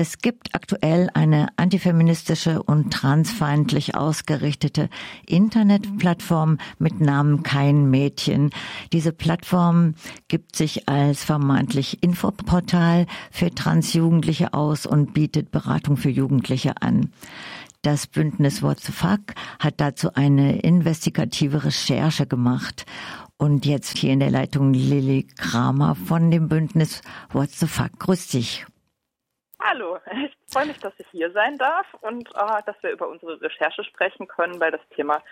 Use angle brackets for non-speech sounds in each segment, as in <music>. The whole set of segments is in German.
Es gibt aktuell eine antifeministische und transfeindlich ausgerichtete Internetplattform mit Namen Kein Mädchen. Diese Plattform gibt sich als vermeintlich Infoportal für Transjugendliche aus und bietet Beratung für Jugendliche an. Das Bündnis What the Fuck hat dazu eine investigative Recherche gemacht. Und jetzt hier in der Leitung Lilly Kramer von dem Bündnis What the Fuck. Grüß dich. Hallo, ich freue mich, dass ich hier sein darf und äh, dass wir über unsere Recherche sprechen können, weil das Thema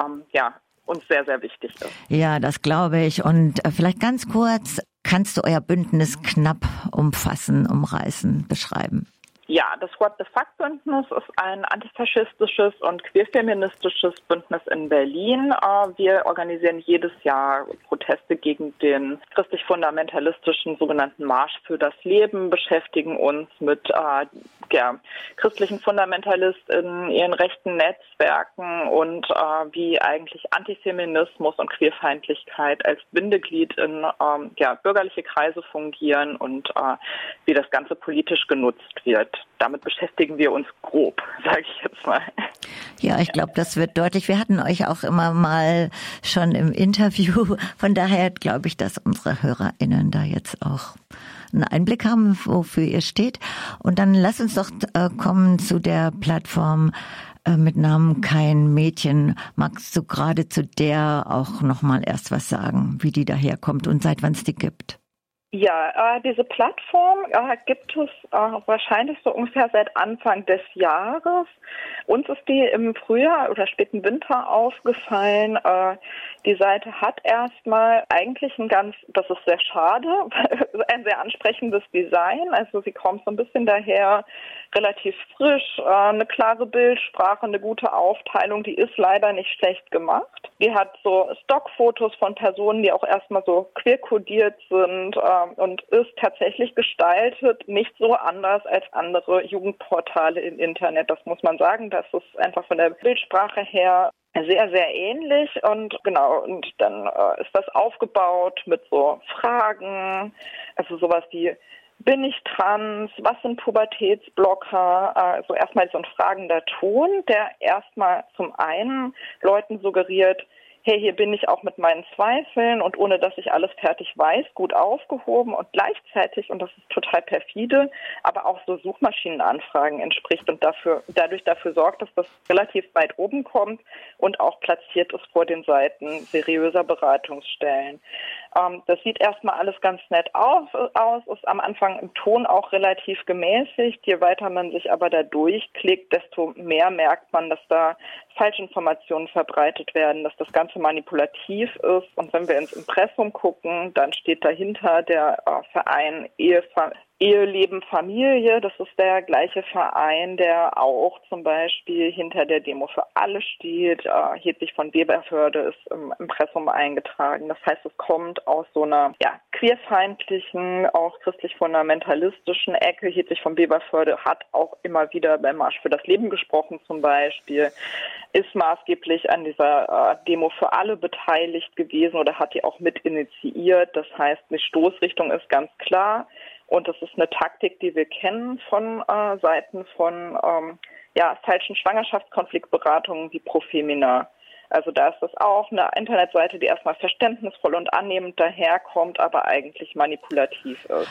ähm, ja uns sehr, sehr wichtig ist. Ja, das glaube ich. Und äh, vielleicht ganz kurz, kannst du euer Bündnis knapp umfassen, umreißen, beschreiben? Ja, das What the Fuck Bündnis ist ein antifaschistisches und queerfeministisches Bündnis in Berlin. Äh, wir organisieren jedes Jahr Proteste gegen den christlich-fundamentalistischen sogenannten Marsch für das Leben, beschäftigen uns mit äh, ja, christlichen Fundamentalisten, ihren rechten Netzwerken und äh, wie eigentlich Antifeminismus und Queerfeindlichkeit als Bindeglied in ähm, ja, bürgerliche Kreise fungieren und äh, wie das Ganze politisch genutzt wird damit beschäftigen wir uns grob, <laughs> sage ich jetzt mal. Ja, ich glaube, das wird deutlich. Wir hatten euch auch immer mal schon im Interview. Von daher glaube ich, dass unsere HörerInnen da jetzt auch einen Einblick haben, wofür ihr steht. Und dann lass uns doch äh, kommen zu der Plattform äh, mit Namen Kein Mädchen. Magst du gerade zu der auch nochmal erst was sagen, wie die daherkommt und seit wann es die gibt? Ja, äh, diese Plattform äh, gibt es äh, wahrscheinlich so ungefähr seit Anfang des Jahres. Uns ist die im Frühjahr oder späten Winter aufgefallen. Äh, die Seite hat erstmal eigentlich ein ganz, das ist sehr schade, <laughs> ein sehr ansprechendes Design. Also sie kommt so ein bisschen daher, relativ frisch, äh, eine klare Bildsprache, eine gute Aufteilung. Die ist leider nicht schlecht gemacht. Die hat so Stockfotos von Personen, die auch erstmal so queer-kodiert sind äh, und ist tatsächlich gestaltet nicht so anders als andere Jugendportale im Internet. Das muss man sagen. Das ist einfach von der Bildsprache her sehr, sehr ähnlich und genau, und dann äh, ist das aufgebaut mit so Fragen, also sowas wie bin ich trans? Was sind Pubertätsblocker? Also erstmal so ein fragender Ton, der erstmal zum einen Leuten suggeriert, hey, hier bin ich auch mit meinen Zweifeln und ohne dass ich alles fertig weiß, gut aufgehoben und gleichzeitig, und das ist total perfide, aber auch so Suchmaschinenanfragen entspricht und dafür, dadurch dafür sorgt, dass das relativ weit oben kommt und auch platziert ist vor den Seiten seriöser Beratungsstellen. Ähm, das sieht erstmal alles ganz nett aus, aus, ist am Anfang im Ton auch relativ gemäßigt. Je weiter man sich aber da durchklickt, desto mehr merkt man, dass da Falschinformationen verbreitet werden, dass das Ganze manipulativ ist. Und wenn wir ins Impressum gucken, dann steht dahinter der äh, Verein Ehe, Eheleben Familie, das ist der gleiche Verein, der auch zum Beispiel hinter der Demo für alle steht. Äh, Hedwig von Weberförde ist im Impressum eingetragen. Das heißt, es kommt aus so einer ja, queerfeindlichen, auch christlich-fundamentalistischen Ecke. Hedwig von Weberförde hat auch immer wieder beim Marsch für das Leben gesprochen zum Beispiel, ist maßgeblich an dieser äh, Demo für alle beteiligt gewesen oder hat die auch mit initiiert. Das heißt, die Stoßrichtung ist ganz klar. Und das ist eine Taktik, die wir kennen von äh, Seiten von ähm, ja, falschen Schwangerschaftskonfliktberatungen wie Profemina. Also da ist das auch eine Internetseite, die erstmal verständnisvoll und annehmend daherkommt, aber eigentlich manipulativ ist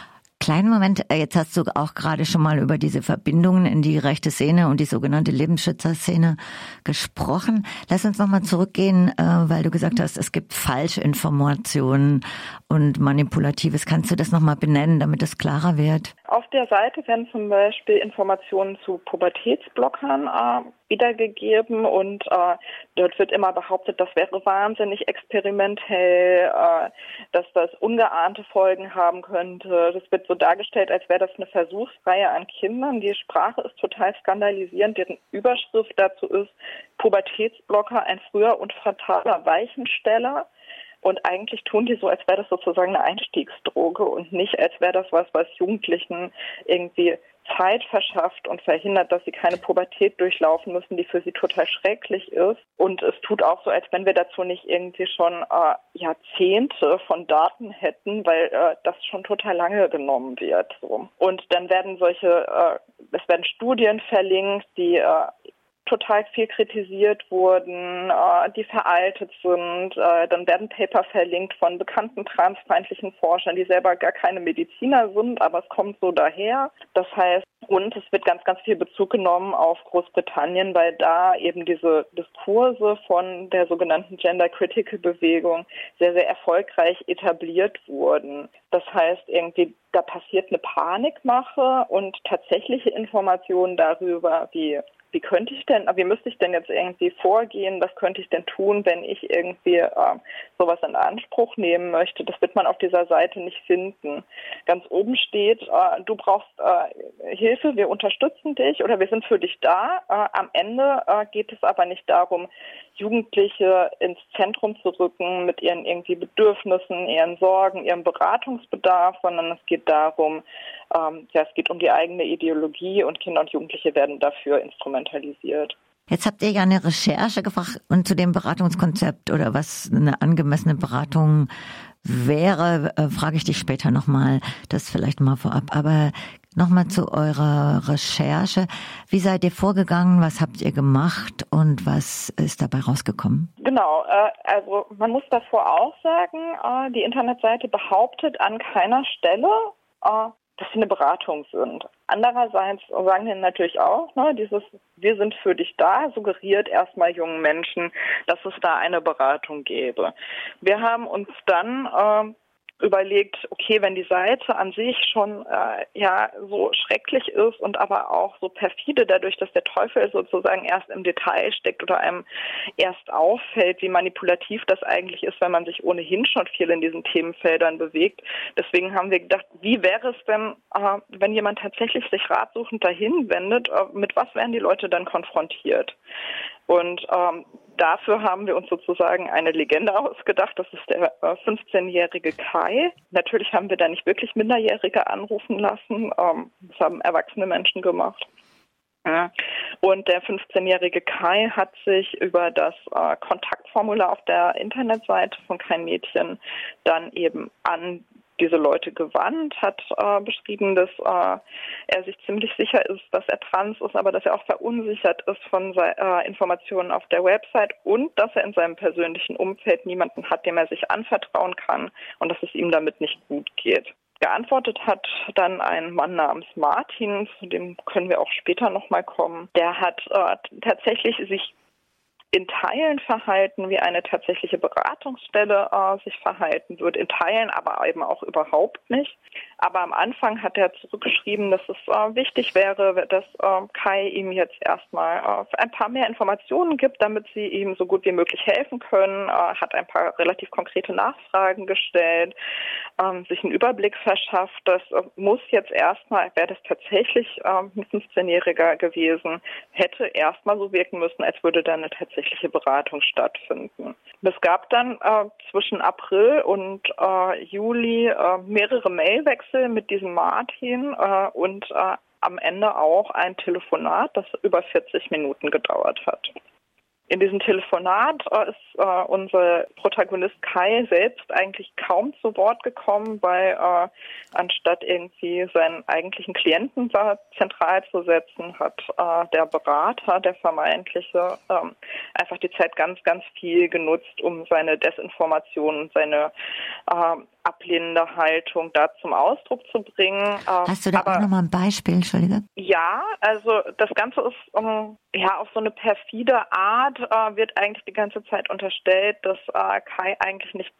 kleinen Moment, äh, jetzt hast du auch gerade schon mal über diese Verbindungen in die rechte Szene und die sogenannte Lebensschützerszene gesprochen. Lass uns nochmal zurückgehen, äh, weil du gesagt hast, es gibt Falschinformationen und Manipulatives. Kannst du das nochmal benennen, damit es klarer wird? Auf der Seite werden zum Beispiel Informationen zu Pubertätsblockern äh, wiedergegeben und äh, dort wird immer behauptet, das wäre wahnsinnig experimentell, äh, dass das ungeahnte Folgen haben könnte. Das wird so dargestellt, als wäre das eine Versuchsreihe an Kindern. Die Sprache ist total skandalisierend. Deren Überschrift dazu ist Pubertätsblocker, ein früher und fataler Weichensteller. Und eigentlich tun die so, als wäre das sozusagen eine Einstiegsdroge und nicht, als wäre das was, was Jugendlichen irgendwie Zeit verschafft und verhindert, dass sie keine Pubertät durchlaufen müssen, die für sie total schrecklich ist. Und es tut auch so, als wenn wir dazu nicht irgendwie schon äh, Jahrzehnte von Daten hätten, weil äh, das schon total lange genommen wird. So. Und dann werden solche, äh, es werden Studien verlinkt, die äh, total viel kritisiert wurden, äh, die veraltet sind. Äh, dann werden Paper verlinkt von bekannten transfeindlichen Forschern, die selber gar keine Mediziner sind, aber es kommt so daher. Das heißt, und es wird ganz, ganz viel Bezug genommen auf Großbritannien, weil da eben diese Diskurse von der sogenannten Gender Critical Bewegung sehr, sehr erfolgreich etabliert wurden. Das heißt, irgendwie da passiert eine Panikmache und tatsächliche Informationen darüber, wie wie könnte ich denn, wie müsste ich denn jetzt irgendwie vorgehen, was könnte ich denn tun, wenn ich irgendwie äh, sowas in Anspruch nehmen möchte. Das wird man auf dieser Seite nicht finden. Ganz oben steht, äh, du brauchst äh, Hilfe, wir unterstützen dich oder wir sind für dich da. Äh, am Ende äh, geht es aber nicht darum, Jugendliche ins Zentrum zu rücken mit ihren irgendwie Bedürfnissen, ihren Sorgen, ihrem Beratungsbedarf, sondern es geht darum, ähm, ja, es geht um die eigene Ideologie und Kinder und Jugendliche werden dafür instrumentalisiert. Jetzt habt ihr ja eine Recherche gefragt und zu dem Beratungskonzept oder was eine angemessene Beratung wäre, äh, frage ich dich später nochmal, das vielleicht mal vorab. Aber nochmal zu eurer Recherche. Wie seid ihr vorgegangen? Was habt ihr gemacht und was ist dabei rausgekommen? Genau, äh, also man muss davor auch sagen, äh, die Internetseite behauptet an keiner Stelle, äh, dass sie eine Beratung sind. Andererseits sagen wir natürlich auch, ne, dieses Wir sind für dich da suggeriert erstmal jungen Menschen, dass es da eine Beratung gäbe. Wir haben uns dann äh, überlegt, okay, wenn die Seite an sich schon äh, ja so schrecklich ist und aber auch so perfide dadurch, dass der Teufel sozusagen erst im Detail steckt oder einem erst auffällt, wie manipulativ das eigentlich ist, wenn man sich ohnehin schon viel in diesen Themenfeldern bewegt. Deswegen haben wir gedacht, wie wäre es denn, äh, wenn jemand tatsächlich sich ratsuchend dahin wendet, äh, mit was werden die Leute dann konfrontiert? Und ähm, dafür haben wir uns sozusagen eine Legende ausgedacht. Das ist der 15-jährige äh, Kai. Natürlich haben wir da nicht wirklich Minderjährige anrufen lassen. Ähm, das haben erwachsene Menschen gemacht. Und der 15-jährige Kai hat sich über das äh, Kontaktformular auf der Internetseite von Kein Mädchen dann eben an diese Leute gewandt, hat äh, beschrieben, dass äh, er sich ziemlich sicher ist, dass er trans ist, aber dass er auch verunsichert ist von äh, Informationen auf der Website und dass er in seinem persönlichen Umfeld niemanden hat, dem er sich anvertrauen kann und dass es ihm damit nicht gut geht. Geantwortet hat dann ein Mann namens Martin, zu dem können wir auch später nochmal kommen. Der hat äh, tatsächlich sich in Teilen verhalten, wie eine tatsächliche Beratungsstelle äh, sich verhalten wird, in Teilen aber eben auch überhaupt nicht. Aber am Anfang hat er zurückgeschrieben, dass es äh, wichtig wäre, dass äh, Kai ihm jetzt erstmal äh, ein paar mehr Informationen gibt, damit sie ihm so gut wie möglich helfen können, äh, hat ein paar relativ konkrete Nachfragen gestellt, ähm, sich einen Überblick verschafft. Das äh, muss jetzt erstmal, wäre das tatsächlich ein 15-Jähriger gewesen, hätte erstmal so wirken müssen, als würde da eine tatsächliche tatsächliche Beratung stattfinden. Es gab dann äh, zwischen April und äh, Juli äh, mehrere Mailwechsel mit diesem Martin äh, und äh, am Ende auch ein Telefonat, das über 40 Minuten gedauert hat. In diesem Telefonat äh, ist äh, unser Protagonist Kai selbst eigentlich kaum zu Wort gekommen, weil äh, anstatt irgendwie seinen eigentlichen Klienten da zentral zu setzen, hat äh, der Berater, der vermeintliche, ähm, einfach die Zeit ganz, ganz viel genutzt, um seine Desinformation, seine äh, ablehnende Haltung da zum Ausdruck zu bringen. Ähm, Hast du da Aber, auch nochmal ein Beispiel, Entschuldige? Ja, also das Ganze ist um, ja auf so eine perfide Art äh, wird eigentlich die ganze Zeit unterstellt, dass äh, Kai eigentlich nicht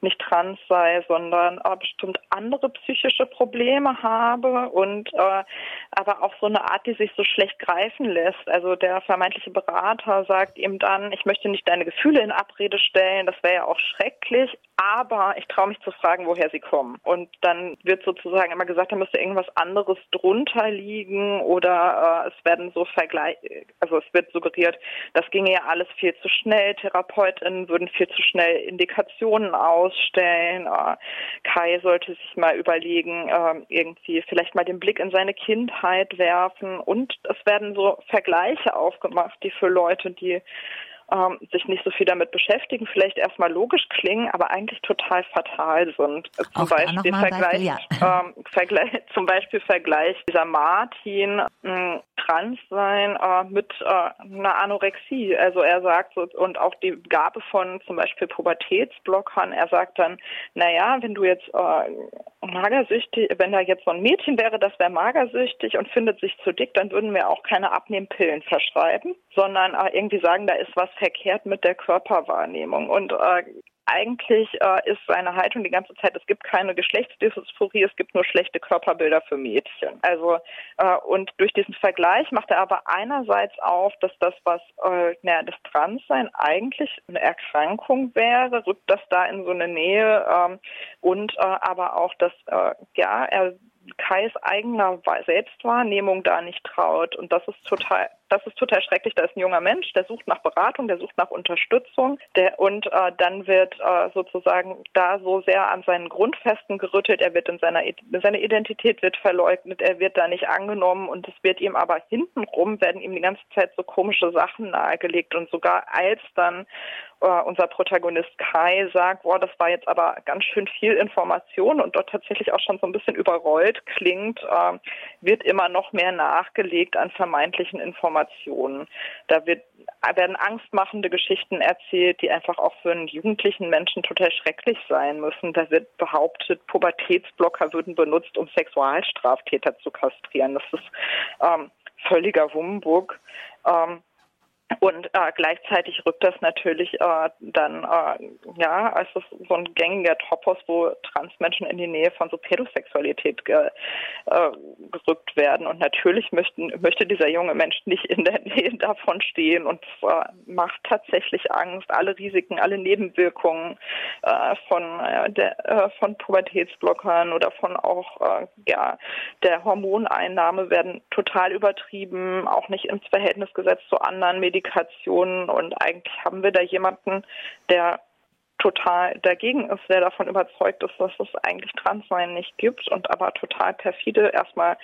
nicht trans sei, sondern äh, bestimmt andere psychische Probleme habe und äh, aber auch so eine Art, die sich so schlecht greifen lässt. Also der vermeintliche Berater sagt ihm dann, ich möchte nicht deine Gefühle in Abrede stellen, das wäre ja auch schrecklich, aber ich traue mich zu fragen, woher sie kommen. Und dann wird sozusagen immer gesagt, da müsste irgendwas anderes drunter liegen oder äh, es werden so Vergleich, also es wird suggeriert, das ginge ja alles viel zu schnell. TherapeutInnen würden viel zu schnell Indikationen ausstellen. Äh, Kai sollte sich mal überlegen, äh, irgendwie vielleicht mal den Blick in seine Kindheit werfen und es werden so Vergleiche aufgemacht, die für Leute, die ähm, sich nicht so viel damit beschäftigen, vielleicht erstmal logisch klingen, aber eigentlich total fatal sind. Zum Auch Beispiel Vergleich, ja. ähm, Vergleich, <laughs> zum Beispiel Vergleich dieser Martin äh, trans sein äh, mit äh, einer Anorexie. Also er sagt und auch die Gabe von zum Beispiel Pubertätsblockern. Er sagt dann, naja, wenn du jetzt äh, magersüchtig, wenn da jetzt so ein Mädchen wäre, das wäre magersüchtig und findet sich zu dick, dann würden wir auch keine Abnehmpillen verschreiben, sondern äh, irgendwie sagen, da ist was verkehrt mit der Körperwahrnehmung. Und äh, eigentlich äh, ist seine Haltung die ganze Zeit, es gibt keine Geschlechtsdysphorie, es gibt nur schlechte Körperbilder für Mädchen. Also äh, und durch diesen Vergleich macht er aber einerseits auf, dass das, was äh, naja, das Transsein eigentlich eine Erkrankung wäre, rückt das da in so eine Nähe ähm, und äh, aber auch, dass äh, ja er Kais eigener Selbstwahrnehmung da nicht traut. Und das ist total, das ist total schrecklich. Da ist ein junger Mensch, der sucht nach Beratung, der sucht nach Unterstützung, der und äh, dann wird äh, sozusagen da so sehr an seinen Grundfesten gerüttelt. Er wird in seiner seine Identität wird verleugnet, er wird da nicht angenommen und es wird ihm aber hintenrum werden ihm die ganze Zeit so komische Sachen nahegelegt und sogar als dann äh, unser Protagonist Kai sagt, boah, das war jetzt aber ganz schön viel Information und dort tatsächlich auch schon so ein bisschen überrollt klingt, äh, wird immer noch mehr nachgelegt an vermeintlichen Informationen. Da wird, werden angstmachende Geschichten erzählt, die einfach auch für einen jugendlichen Menschen total schrecklich sein müssen. Da wird behauptet, Pubertätsblocker würden benutzt, um Sexualstraftäter zu kastrieren. Das ist ähm, völliger Humbug. Ähm, und äh, gleichzeitig rückt das natürlich äh, dann, äh, ja, als so ein gängiger Topos, wo Transmenschen in die Nähe von so Pädosexualität ge, äh, gerückt werden. Und natürlich möchten, möchte dieser junge Mensch nicht in der <laughs> Nähe davon stehen und äh, macht tatsächlich Angst. Alle Risiken, alle Nebenwirkungen äh, von, äh, der, äh, von Pubertätsblockern oder von auch äh, ja, der Hormoneinnahme werden total übertrieben, auch nicht ins Verhältnis gesetzt zu anderen Medikationen Medikationen und eigentlich haben wir da jemanden, der total dagegen ist, der davon überzeugt ist, dass es eigentlich Transsein nicht gibt und aber total perfide erstmal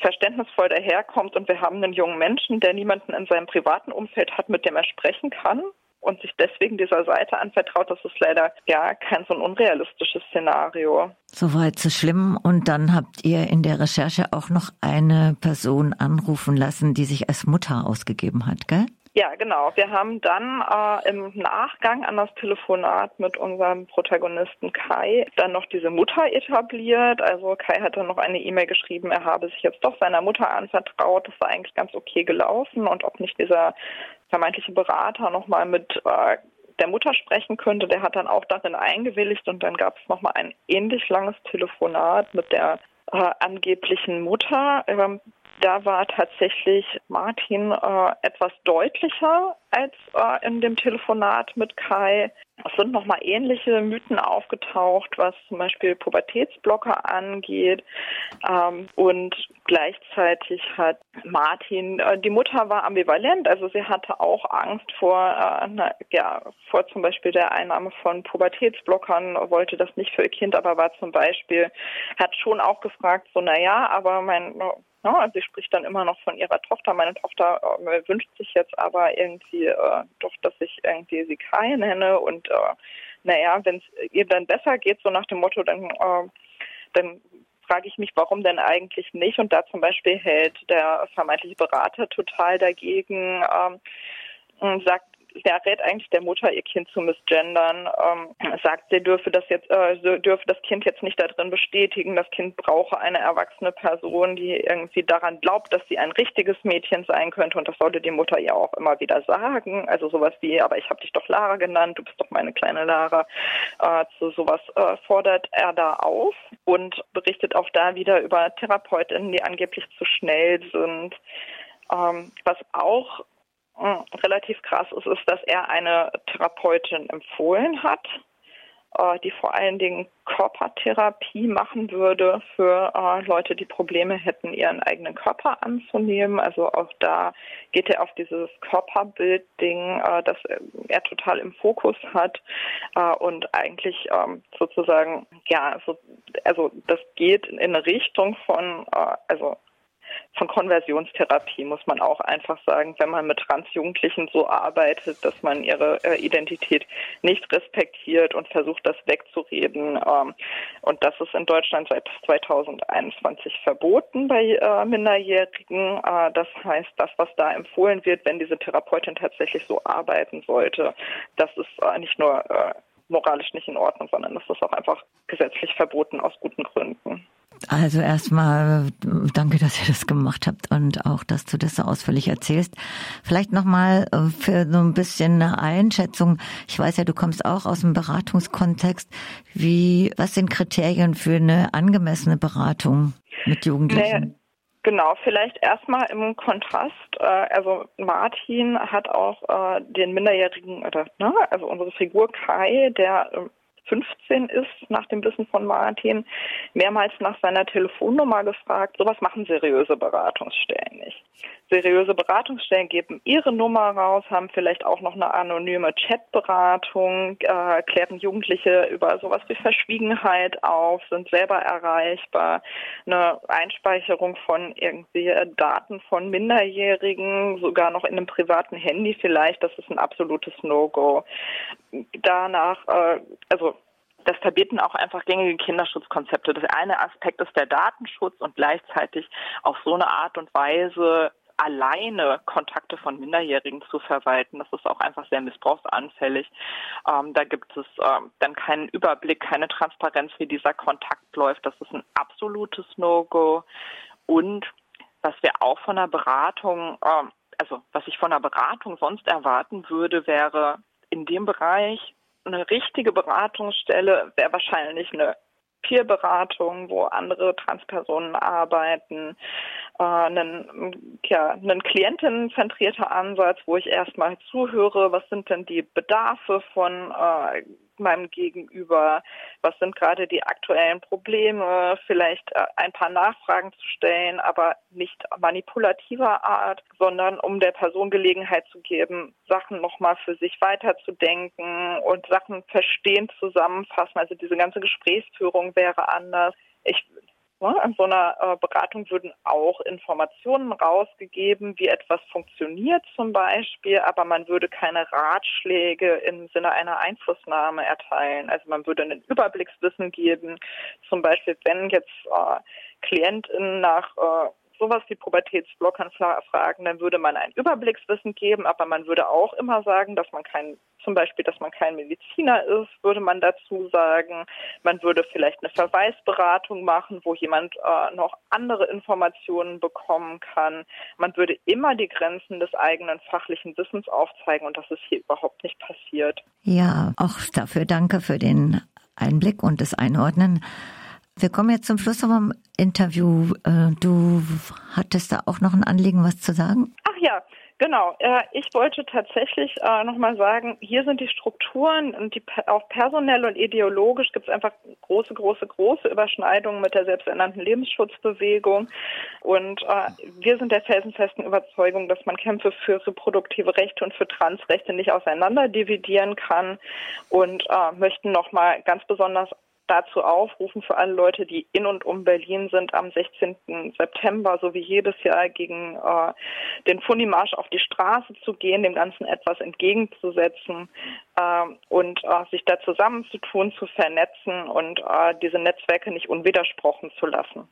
verständnisvoll daherkommt und wir haben einen jungen Menschen, der niemanden in seinem privaten Umfeld hat, mit dem er sprechen kann und sich deswegen dieser Seite anvertraut, das ist leider ja kein so ein unrealistisches Szenario. Soweit so schlimm. Und dann habt ihr in der Recherche auch noch eine Person anrufen lassen, die sich als Mutter ausgegeben hat, gell? Ja, genau. Wir haben dann äh, im Nachgang an das Telefonat mit unserem Protagonisten Kai dann noch diese Mutter etabliert. Also Kai hat dann noch eine E-Mail geschrieben, er habe sich jetzt doch seiner Mutter anvertraut. Das war eigentlich ganz okay gelaufen und ob nicht dieser vermeintliche Berater nochmal mit äh, der Mutter sprechen könnte, der hat dann auch darin eingewilligt und dann gab es nochmal ein ähnlich langes Telefonat mit der äh, angeblichen Mutter. Ähm, da war tatsächlich Martin äh, etwas deutlicher als äh, in dem Telefonat mit Kai. Es sind nochmal ähnliche Mythen aufgetaucht, was zum Beispiel Pubertätsblocker angeht. Ähm, und gleichzeitig hat Martin, äh, die Mutter war ambivalent, also sie hatte auch Angst vor, äh, na, ja, vor zum Beispiel der Einnahme von Pubertätsblockern, wollte das nicht für ihr Kind, aber war zum Beispiel, hat schon auch gefragt, so, na ja, aber mein ja, also sie spricht dann immer noch von ihrer Tochter. Meine Tochter äh, wünscht sich jetzt aber irgendwie äh, doch, dass ich irgendwie sie Kai nenne und äh, naja, wenn es ihr dann besser geht, so nach dem Motto, dann, äh, dann frage ich mich, warum denn eigentlich nicht? Und da zum Beispiel hält der vermeintliche Berater total dagegen, ähm, sagt, ja, rät eigentlich der Mutter, ihr Kind zu misgendern, ähm, sagt, sie dürfe das jetzt, äh, dürfe das Kind jetzt nicht darin bestätigen. Das Kind brauche eine erwachsene Person, die irgendwie daran glaubt, dass sie ein richtiges Mädchen sein könnte. Und das sollte die Mutter ja auch immer wieder sagen. Also sowas wie, aber ich habe dich doch Lara genannt, du bist doch meine kleine Lara. Äh, zu sowas äh, fordert er da auf und berichtet auch da wieder über Therapeutinnen, die angeblich zu schnell sind. Ähm, was auch relativ krass ist, ist, dass er eine Therapeutin empfohlen hat. äh, die vor allen Dingen Körpertherapie machen würde für äh, Leute, die Probleme hätten, ihren eigenen Körper anzunehmen. Also auch da geht er auf dieses Körperbild-Ding, äh, das er total im Fokus hat und eigentlich ähm, sozusagen, ja, also, das geht in eine Richtung von, also von Konversionstherapie, muss man auch einfach sagen, wenn man mit Transjugendlichen so arbeitet, dass man ihre äh, Identität nicht respektiert und versucht, das wegzureden. Ähm, und das ist in Deutschland seit 2021 verboten bei äh, Minderjährigen. Äh, das heißt, das, was da empfohlen wird, wenn diese Therapeutin tatsächlich so arbeiten sollte, das ist äh, nicht nur äh, moralisch nicht in Ordnung, sondern das ist auch einfach gesetzlich verboten aus guten Gründen. Also erstmal danke, dass ihr das gemacht habt und auch, dass du das so ausführlich erzählst. Vielleicht nochmal äh, für so ein bisschen eine Einschätzung. Ich weiß ja, du kommst auch aus dem Beratungskontext. Wie, was sind Kriterien für eine angemessene Beratung mit Jugendlichen? Nee. Genau, vielleicht erstmal im Kontrast. Äh, also Martin hat auch äh, den Minderjährigen, oder, ne, also unsere Figur Kai, der ähm, 15 ist, nach dem Wissen von Martin, mehrmals nach seiner Telefonnummer gefragt. Sowas machen seriöse Beratungsstellen nicht. Seriöse Beratungsstellen geben ihre Nummer raus, haben vielleicht auch noch eine anonyme Chatberatung, äh, klären Jugendliche über sowas wie Verschwiegenheit auf, sind selber erreichbar, eine Einspeicherung von irgendwie Daten von Minderjährigen, sogar noch in einem privaten Handy vielleicht, das ist ein absolutes No-Go. Danach, äh, also das verbieten auch einfach gängige Kinderschutzkonzepte. Das eine Aspekt ist der Datenschutz und gleichzeitig auf so eine Art und Weise alleine Kontakte von Minderjährigen zu verwalten. Das ist auch einfach sehr missbrauchsanfällig. Ähm, da gibt es ähm, dann keinen Überblick, keine Transparenz, wie dieser Kontakt läuft. Das ist ein absolutes No-Go. Und was wir auch von der Beratung, ähm, also was ich von der Beratung sonst erwarten würde, wäre in dem Bereich eine richtige Beratungsstelle wäre wahrscheinlich eine Peerberatung, wo andere Transpersonen arbeiten, äh, einen, ja, einen klientenzentrierter Ansatz, wo ich erstmal zuhöre, was sind denn die Bedarfe von äh, meinem Gegenüber, was sind gerade die aktuellen Probleme, vielleicht äh, ein paar Nachfragen zu stellen, aber nicht manipulativer Art, sondern um der Person Gelegenheit zu geben, Sachen nochmal für sich weiterzudenken und Sachen verstehen, zusammenfassen. Also diese ganze Gesprächsführung wäre anders. Ich in so einer äh, Beratung würden auch Informationen rausgegeben, wie etwas funktioniert zum Beispiel, aber man würde keine Ratschläge im Sinne einer Einflussnahme erteilen. Also man würde einen Überblickswissen geben, zum Beispiel wenn jetzt äh, KlientInnen nach äh, sowas wie Pubertätsblockern fragen, dann würde man ein Überblickswissen geben, aber man würde auch immer sagen, dass man kein, zum Beispiel, dass man kein Mediziner ist, würde man dazu sagen. Man würde vielleicht eine Verweisberatung machen, wo jemand äh, noch andere Informationen bekommen kann. Man würde immer die Grenzen des eigenen fachlichen Wissens aufzeigen und das ist hier überhaupt nicht passiert. Ja, auch dafür danke für den Einblick und das Einordnen. Wir kommen jetzt zum Schluss vom Interview. Äh, du hattest da auch noch ein Anliegen, was zu sagen? Ach ja, Genau, äh, ich wollte tatsächlich äh, nochmal sagen, hier sind die Strukturen und die auch personell und ideologisch gibt es einfach große, große, große Überschneidungen mit der selbsternannten Lebensschutzbewegung. Und wir sind der felsenfesten Überzeugung, dass man Kämpfe für reproduktive Rechte und für Transrechte nicht auseinander dividieren kann und möchten nochmal ganz besonders dazu aufrufen für alle Leute, die in und um Berlin sind, am 16. September, so wie jedes Jahr, gegen äh, den Fundimarsch auf die Straße zu gehen, dem Ganzen etwas entgegenzusetzen äh, und äh, sich da zusammenzutun, zu vernetzen und äh, diese Netzwerke nicht unwidersprochen zu lassen.